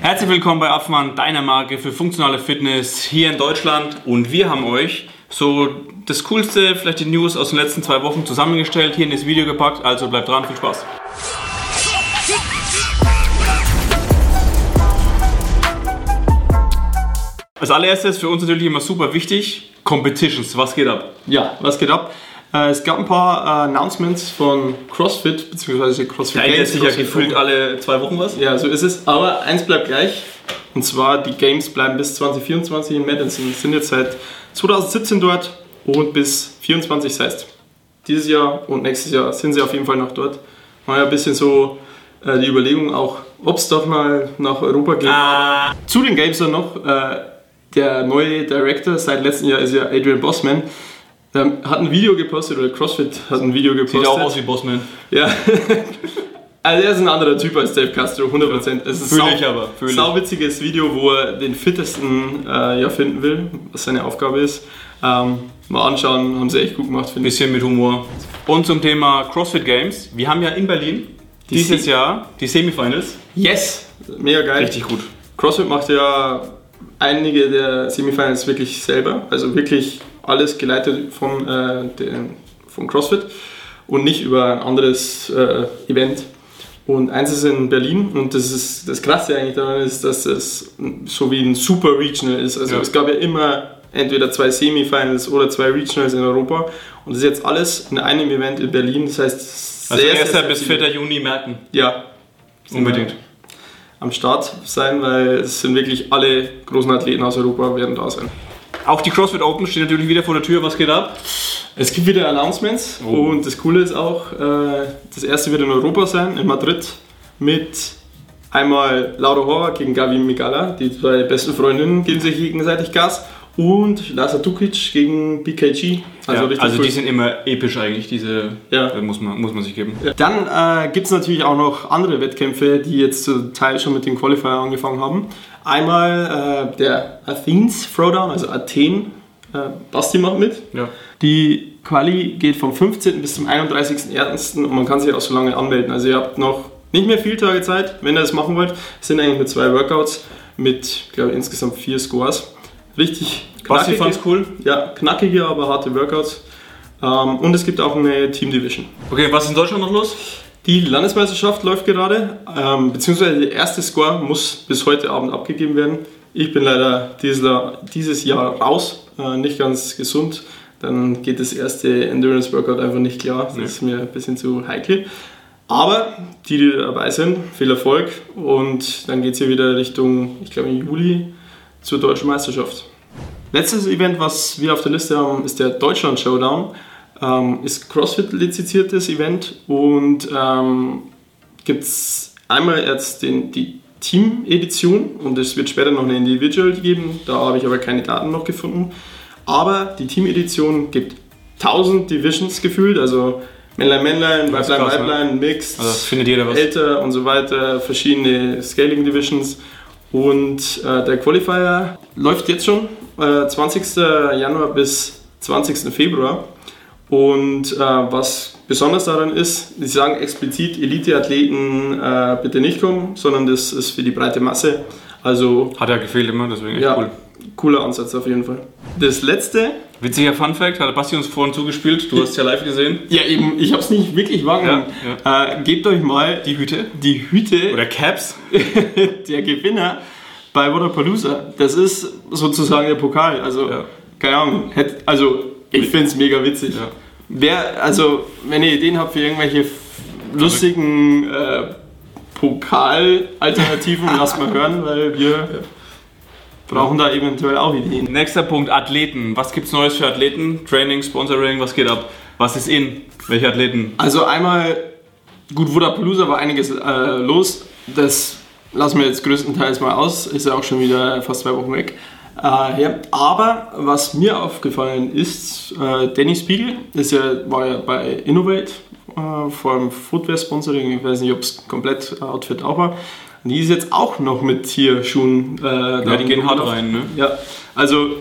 Herzlich willkommen bei Affmann, deiner Marke für funktionale Fitness hier in Deutschland. Und wir haben euch so das Coolste, vielleicht die News aus den letzten zwei Wochen zusammengestellt, hier in das Video gepackt. Also bleibt dran, viel Spaß. Als allererstes für uns natürlich immer super wichtig, Competitions, was geht ab? Ja, was geht ab? Äh, es gab ein paar äh, Announcements von CrossFit bzw. CrossFit Da ändert sich ja gefühlt alle zwei Wochen was. Ja, so ist es. Aber eins bleibt gleich. Und zwar die Games bleiben bis 2024 in Madison. Sind jetzt seit 2017 dort und bis 24 das heißt. Dieses Jahr und nächstes Jahr sind sie auf jeden Fall noch dort. War ja ein bisschen so äh, die Überlegung auch, ob es doch mal nach Europa geht. Ah. Zu den Games dann noch, äh, der neue Director seit letztem Jahr ist ja Adrian Bossman. Der hat ein Video gepostet, oder CrossFit hat ein Video gepostet. Sieht auch aus wie Bossman. Ja. also er ist ein anderer Typ als Dave Castro, 100%. Es ist ich aber, fühl. Sauwitziges Video, wo er den fittesten äh, ja, finden will, was seine Aufgabe ist. Ähm, mal anschauen, haben sie echt gut gemacht, finde ich. Bisschen mit Humor. Und zum Thema CrossFit Games. Wir haben ja in Berlin dieses Se- Jahr die Semifinals. Yes! Mega geil. Richtig gut. CrossFit macht ja einige der Semifinals wirklich selber, also wirklich alles geleitet von, äh, den, von CrossFit und nicht über ein anderes äh, Event. Und eins ist in Berlin und das ist das Krasse eigentlich daran ist, dass es so wie ein Super Regional ist. Also Ja. es gab ja immer entweder zwei Semifinals oder zwei Regionals in Europa und das ist jetzt alles in einem Event in Berlin. Das heißt, Also sehr, 1. sehr, sehr bis viele- 4. Juni merken. Ja, Unbedingt. am Start sein, weil es sind wirklich alle großen Athleten aus Europa werden da sein. Auch die CrossFit Open steht natürlich wieder vor der Tür. Was geht ab? Es gibt wieder Announcements Oh. und das Coole ist auch, äh, das erste wird in Europa sein, in Madrid, mit einmal Laura Horvath gegen Gavi Migala, die zwei besten Freundinnen geben sich gegenseitig Gas, und Lasa Dukic gegen BKG. Also, richtig also cool. die sind immer episch eigentlich, diese Ja. äh, muss, man, muss man sich geben. Dann äh, gibt es natürlich auch noch andere Wettkämpfe, die jetzt zum Teil schon mit den Qualifier angefangen haben. Einmal äh, der Athens Throwdown, also Athen. Äh, Basti macht mit. Ja. Die Quali geht vom 15. bis zum 31.01. und man kann sich auch so lange anmelden. Also ihr habt noch nicht mehr viele Tage Zeit, wenn ihr das machen wollt. Es sind eigentlich nur zwei Workouts mit, glaube ich, insgesamt vier Scores. Richtig Basti fand's cool. Ja, knackige, aber harte Workouts. Ähm, und es gibt auch eine Team Division. Okay, was ist in Deutschland noch los? Die Landesmeisterschaft läuft gerade, ähm, beziehungsweise der erste Score muss bis heute Abend abgegeben werden. Ich bin leider dieses, dieses Jahr raus, äh, nicht ganz gesund. Dann geht das erste Endurance Workout einfach nicht klar. Das Nee. ist mir ein bisschen zu heikel. Aber die, die dabei sind, viel Erfolg. Und dann geht es hier wieder Richtung, ich glaube im Juli, zur deutschen Meisterschaft. Letztes Event, was wir auf der Liste haben, ist der Deutschland Showdown. Ähm, ist CrossFit lizenziertes Event und ähm, gibt es einmal jetzt den, die Team-Edition und es wird später noch eine Individual geben. Da habe ich aber keine Daten noch gefunden. Aber die Team-Edition gibt 1000 Divisions gefühlt, also Männlein, Männlein, Weiblein, ne? Weiblein, Mixed, Also findet jeder was. älter und so weiter, verschiedene Scaling Divisions. Und äh, der Qualifier läuft jetzt schon, äh, 20. Januar bis 20. Februar. Und äh, was besonders daran ist, sie sagen explizit, Elite-Athleten äh, bitte nicht kommen, sondern das ist für die breite Masse. Also Hat ja gefehlt immer, deswegen echt ja, cool. cooler Ansatz auf jeden Fall. Das letzte, Witziger Fun Fact, hat Basti uns vorhin zugespielt, du hast es ja live gesehen. ja eben, ich habe es nicht wirklich wahrgenommen. Äh, gebt euch mal Die Hüte. die Hüte Oder Caps. der Gewinner bei Wodapalooza. Das ist sozusagen der Pokal. Also, Ja. keine Ahnung. Also, ich finde es mega witzig. Ja. Wer, also, wenn ihr Ideen habt für irgendwelche lustigen äh, Pokal-Alternativen, lasst mal hören, weil wir brauchen da eventuell auch Ideen. Nächster Punkt, Athleten. Was gibt's Neues für Athleten? Training, Sponsoring, was geht ab? Was ist in? Welche Athleten? Also einmal, gut, Wodapalooza war einiges äh, los. Das lassen wir jetzt größtenteils mal aus. Ist ja auch schon wieder fast zwei Wochen weg. Äh, ja. Aber was mir aufgefallen ist, äh, Danny Spiegel ist ja, war ja bei Innovate, äh, vor allem Footwear-Sponsoring. Ich weiß nicht, ob es komplett äh, Outfit auch war. Und die ist jetzt auch noch mit Tierschuhen. Äh, Ja, die gehen hart rein, ne? Ja, also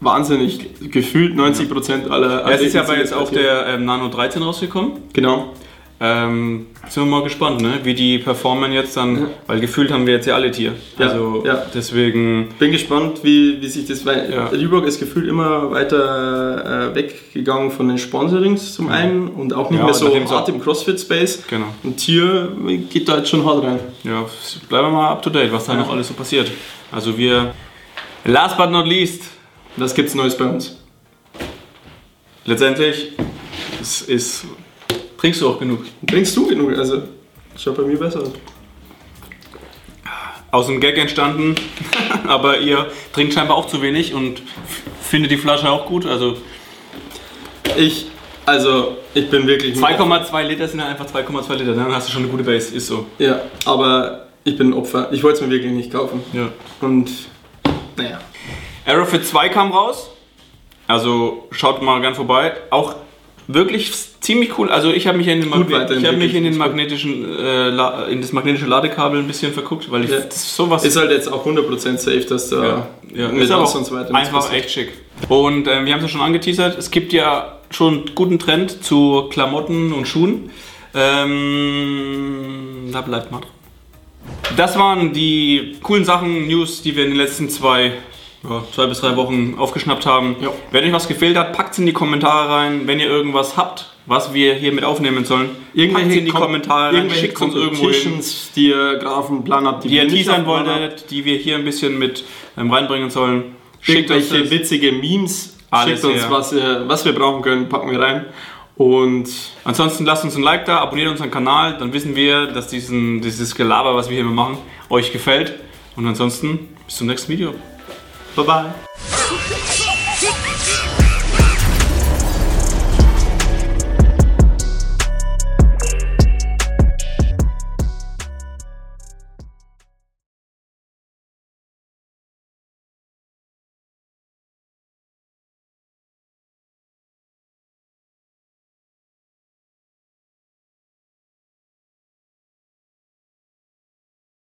wahnsinnig. Gefühlt 90% aller. Ja, es ist ja sind jetzt auch der ähm, Nano 13 rausgekommen. Genau. Ähm, sind wir mal gespannt, ne? wie die performen jetzt dann, Ja. weil gefühlt haben wir jetzt ja alle Tier. Ja, Also ja. deswegen, Bin gespannt, wie, wie sich das, weil Ja. Reebok ist gefühlt immer weiter äh, weggegangen von den Sponsorings zum einen und auch nicht mehr so hart im CrossFit-Space. genau. Und Tier geht da jetzt schon hart rein. Ja, bleiben wir mal up to date, was da noch alles so passiert. Also wir, last but not least, Was gibt's Neues bei uns? letztendlich, es ist, trinkst du auch genug. Trinkst du genug? Also, schaut bei mir besser aus. Dem Gag entstanden, aber ihr trinkt scheinbar auch zu wenig und findet die Flasche auch gut. Also Ich, also, ich bin wirklich. ein 2,2 Liter sind ja einfach 2,2 Liter, dann hast du schon eine gute Base, ist so. Ja, aber ich bin ein Opfer. Ich wollte es mir wirklich nicht kaufen. Ja. Und, naja. Aerofit 2 kam raus. Also schaut mal gern vorbei. Auch wirklich ziemlich cool. Also ich habe mich in den, Magne ich habe mich in den magnetischen äh, in das magnetische Ladekabel ein bisschen verguckt, weil ich Ja. sowas Ist halt jetzt auch 100% safe, dass da ja, ja, ist aber und so weiter einfach passiert. echt schick. Und ähm, wir haben es ja schon angeteasert, es gibt ja schon einen guten Trend zu Klamotten und Schuhen. Ähm, da bleibt mal. Das waren die coolen Sachen, News, die wir in den letzten zwei, ja, zwei bis drei Wochen aufgeschnappt haben. Ja. Wenn euch was gefehlt hat, packt es in die Kommentare rein. Wenn ihr irgendwas habt, was wir hier mit aufnehmen sollen, packt in die Kom- Kommentare rein, irgendwelche schickt uns irgendwo hin die ihr dem Plan habt, die ihr teasern dem Plan habt. wolltet, die wir hier ein bisschen mit ähm, reinbringen sollen. Schickt Irgendwelche das. witzige Memes, Alles, schickt uns, ja. was, ihr, was wir brauchen können, packen wir rein. Und Ansonsten lasst uns ein Like da, abonniert unseren Kanal, dann wissen wir, dass diesen, dieses Gelaber, was wir hier machen, euch gefällt. Und ansonsten bis zum nächsten Video. 拜拜。